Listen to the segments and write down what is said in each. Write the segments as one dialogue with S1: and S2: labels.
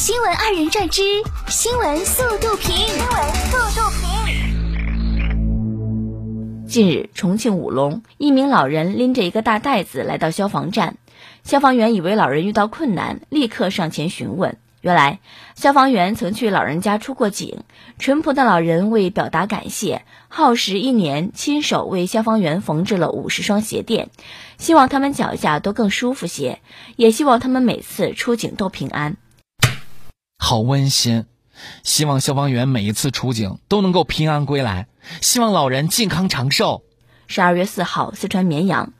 S1: 新闻二人转之新闻速度评，新闻速度
S2: 评。近日，重庆武隆一名老人拎着一个大袋子来到消防站，消防员以为老人遇到困难，立刻上前询问。原来，消防员曾去老人家出过警，淳朴的老人为表达感谢，耗时一年，亲手为消防员缝制了五十双鞋垫，希望他们脚下都更舒服些，也希望他们每次出警都平安。
S3: 好温馨，希望消防员每一次出警都能够平安归来，希望老人健康长寿。
S2: 十二月四号，四川绵阳。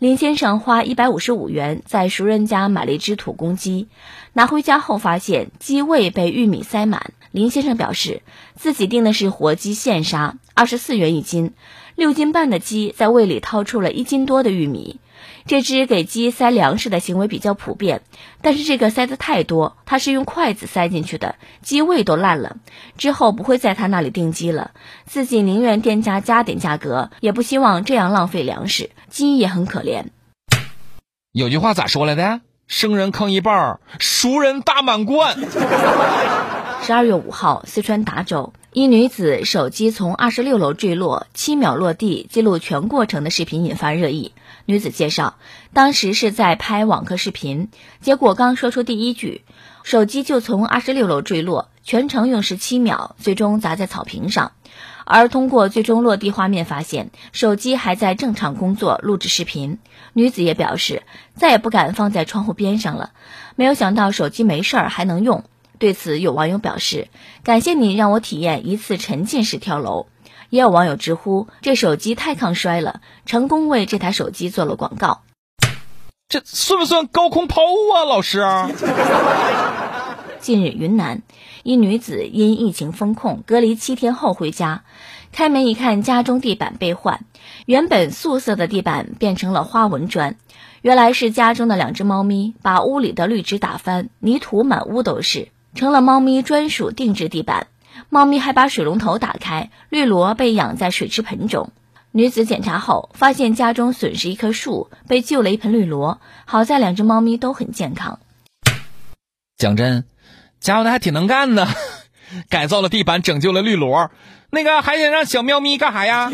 S2: 林先生花一百五十五元在熟人家买了一只土公鸡，拿回家后发现鸡胃被玉米塞满。林先生表示，自己订的是活鸡现杀，二十四元一斤，六斤半的鸡在胃里掏出了一斤多的玉米。这只给鸡塞粮食的行为比较普遍，但是这个塞的太多，它是用筷子塞进去的，鸡胃都烂了。之后不会在他那里订鸡了，自己宁愿店家加点价格，也不希望这样浪费粮食。鸡也很可怜。
S3: 有句话咋说来的？生人坑一半，熟人大满贯。
S2: 十二月五号，四川达州一女子手机从二十六楼坠落，七秒落地，记录全过程的视频引发热议。女子介绍，当时是在拍网课视频，结果刚说出第一句，手机就从二十六楼坠落，全程用时七秒，最终砸在草坪上。而通过最终落地画面发现，手机还在正常工作，录制视频。女子也表示，再也不敢放在窗户边上了。没有想到手机没事儿还能用。对此，有网友表示，感谢你让我体验一次沉浸式跳楼。也有网友直呼这手机太抗摔了，成功为这台手机做了广告。
S3: 这算不算高空抛物啊，老师？
S2: 近日，云南一女子因疫情封控隔离七天后回家，开门一看，家中地板被换，原本素色的地板变成了花纹砖。原来是家中的两只猫咪把屋里的绿植打翻，泥土满屋都是，成了猫咪专属定制地板。猫咪还把水龙头打开，绿萝被养在水池盆中。女子检查后发现家中损失一棵树，被救了一盆绿萝。好在两只猫咪都很健康。
S3: 讲真，家伙的还挺能干的，改造了地板，拯救了绿萝。那个还想让小喵咪干啥呀？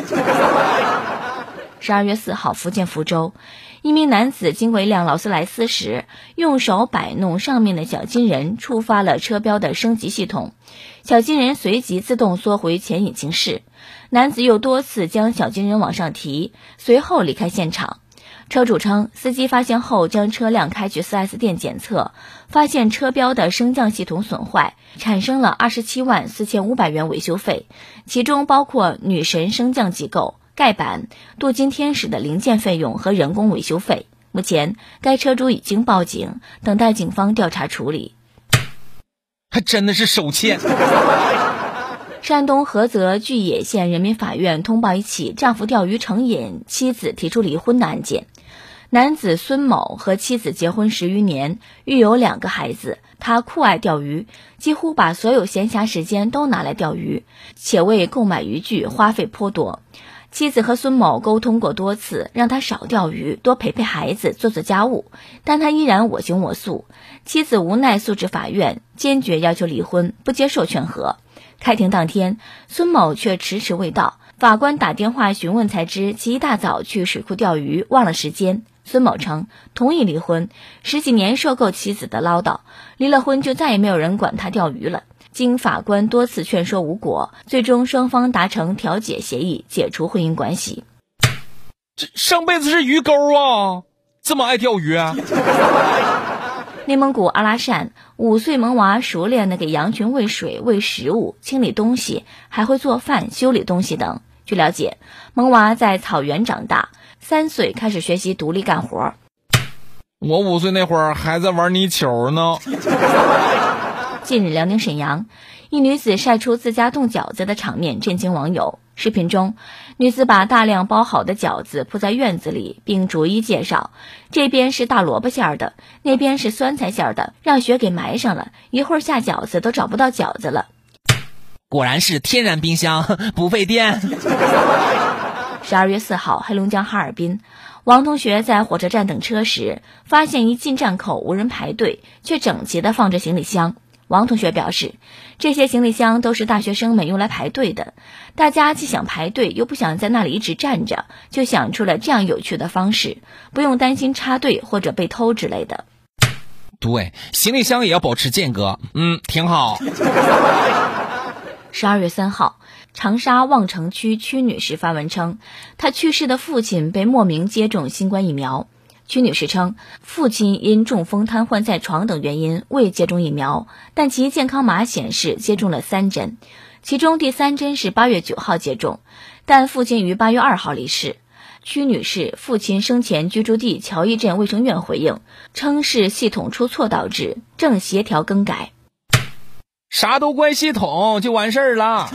S2: 十二月四号，福建福州。一名男子经过一辆劳斯莱斯时，用手摆弄上面的小金人，触发了车标的升级系统，小金人随即自动缩回前引擎室。男子又多次将小金人往上提，随后离开现场。车主称，司机发现后将车辆开去 4S 店检测，发现车标的升降系统损坏，产生了二十七万四千五百元维修费，其中包括女神升降机构。盖板、镀金天使的零件费用和人工维修费。目前，该车主已经报警，等待警方调查处理。
S3: 还真的是手欠。
S2: 山东菏泽巨野县人民法院通报一起丈夫钓鱼成瘾，妻子提出离婚的案件。男子孙某和妻子结婚十余年，育有两个孩子。他酷爱钓鱼，几乎把所有闲暇时间都拿来钓鱼，且为购买渔具花费颇多。妻子和孙某沟通过多次，让他少钓鱼，多陪陪孩子，做做家务，但他依然我行我素。妻子无奈诉至法院，坚决要求离婚，不接受劝和。开庭当天，孙某却迟迟未到，法官打电话询问才知其一大早去水库钓鱼，忘了时间。孙某称同意离婚，十几年受够妻子的唠叨，离了婚就再也没有人管他钓鱼了。经法官多次劝说无果，最终双方达成调解协议，解除婚姻关系。
S3: 这上辈子是鱼钩啊，这么爱钓鱼啊！
S2: 内蒙古阿拉善五岁萌娃熟练的给羊群喂水、喂食物、清理东西，还会做饭、修理东西等。据了解，萌娃在草原长大，三岁开始学习独立干活。
S3: 我五岁那会儿还在玩泥球呢。
S2: 近日，辽宁沈阳一女子晒出自家冻饺子的场面震惊网友。视频中，女子把大量包好的饺子铺在院子里，并逐一介绍：这边是大萝卜馅的，那边是酸菜馅的，让雪给埋上了，一会儿下饺子都找不到饺子了。
S3: 果然是天然冰箱，不费电。
S2: 十二月四号，黑龙江哈尔滨，王同学在火车站等车时，发现一进站口无人排队，却整齐地放着行李箱。王同学表示，这些行李箱都是大学生们用来排队的。大家既想排队，又不想在那里一直站着，就想出了这样有趣的方式，不用担心插队或者被偷之类的。
S3: 对，行李箱也要保持间隔，嗯，挺好。
S2: 十二月三号，长沙望城区屈女士发文称，她去世的父亲被莫名接种新冠疫苗。屈女士称，父亲因中风、瘫痪在床等原因未接种疫苗，但其健康码显示接种了三针，其中第三针是八月九号接种，但父亲于八月二号离世。屈女士父亲生前居住地乔义镇卫生院回应称，是系统出错导致，正协调更改。
S3: 啥都怪系统就完事儿了。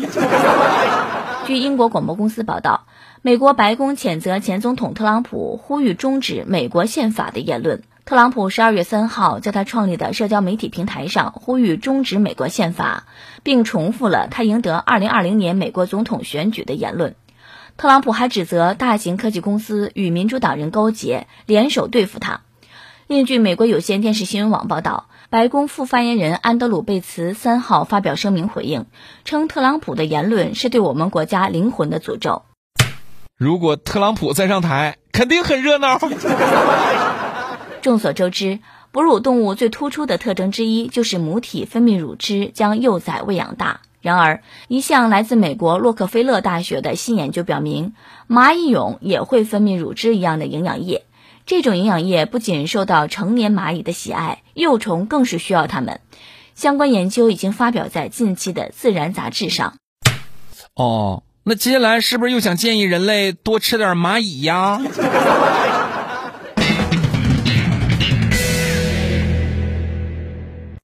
S2: 据英国广播公司报道。美国白宫谴责前总统特朗普呼吁终止美国宪法的言论。特朗普十二月三号在他创立的社交媒体平台上呼吁终止美国宪法，并重复了他赢得二零二零年美国总统选举的言论。特朗普还指责大型科技公司与民主党人勾结，联手对付他。另据美国有线电视新闻网报道，白宫副发言人安德鲁贝茨三号发表声明回应，称特朗普的言论是对我们国家灵魂的诅咒。
S3: 如果特朗普再上台，肯定很热闹。
S2: 众所周知，哺乳动物最突出的特征之一就是母体分泌乳汁将幼崽喂养大。然而，一项来自美国洛克菲勒大学的新研究表明，蚂蚁蛹也会分泌乳汁一样的营养液。这种营养液不仅受到成年蚂蚁的喜爱，幼虫更是需要它们。相关研究已经发表在近期的《自然》杂志上。
S3: 哦。那接下来是不是又想建议人类多吃点蚂蚁呀？